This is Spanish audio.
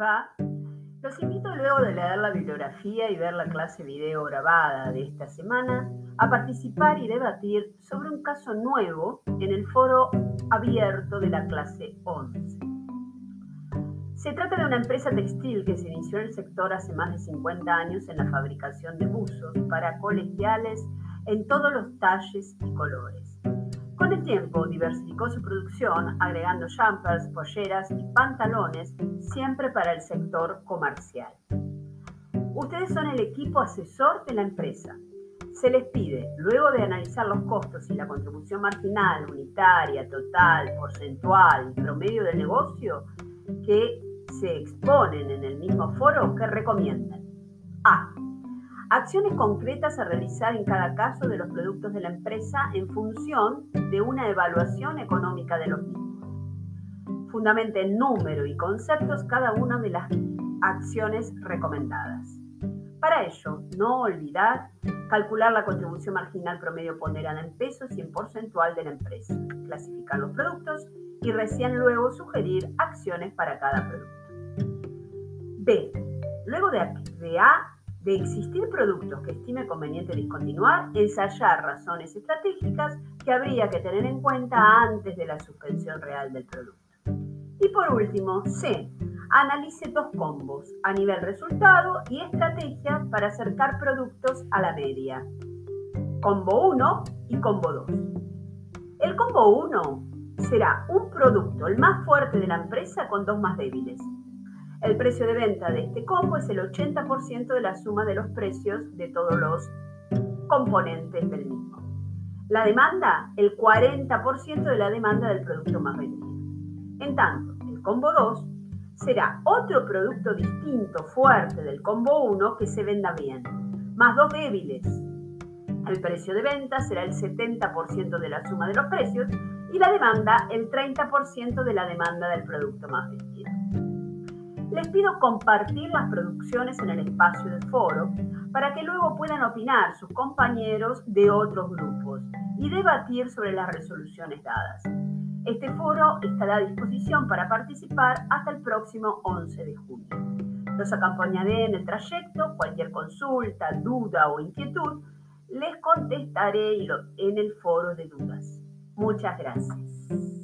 va? Los invito luego de leer la bibliografía y ver la clase video grabada de esta semana a participar y debatir sobre un caso nuevo en el foro abierto de la clase 11. Se trata de una empresa textil que se inició en el sector hace más de 50 años en la fabricación de buzos para colegiales en todos los talles y colores. Con el tiempo diversificó su producción agregando jumpers, polleras y pantalones siempre para el sector comercial. Ustedes son el equipo asesor de la empresa. Se les pide, luego de analizar los costos y la contribución marginal, unitaria, total, porcentual y promedio del negocio, que se exponen en el mismo foro, que recomiendan. A. Acciones concretas a realizar en cada caso de los productos de la empresa en función de una evaluación económica de los mismos. Fundamente en número y conceptos cada una de las acciones recomendadas. Para ello, no olvidar calcular la contribución marginal promedio ponderada en pesos y en porcentual de la empresa, clasificar los productos y recién luego sugerir acciones para cada producto. B. Luego de, de A, de existir productos que estime conveniente discontinuar, ensayar razones estratégicas que habría que tener en cuenta antes de la suspensión real del producto. Y por último, C. Analice dos combos a nivel resultado y estrategia para acercar productos a la media. Combo 1 y combo 2. El combo 1 será un producto el más fuerte de la empresa con dos más débiles el precio de venta de este combo es el 80% de la suma de los precios de todos los componentes del mismo. La demanda, el 40% de la demanda del producto más vendido. En tanto, el combo 2 será otro producto distinto, fuerte del combo 1 que se venda bien, más dos débiles. El precio de venta será el 70% de la suma de los precios y la demanda el 30% de la demanda del producto más vendido les pido compartir las producciones en el espacio del foro para que luego puedan opinar sus compañeros de otros grupos y debatir sobre las resoluciones dadas. Este foro estará a disposición para participar hasta el próximo 11 de junio. Los acompañaré en el trayecto, cualquier consulta, duda o inquietud, les contestaré en el foro de dudas. Muchas gracias.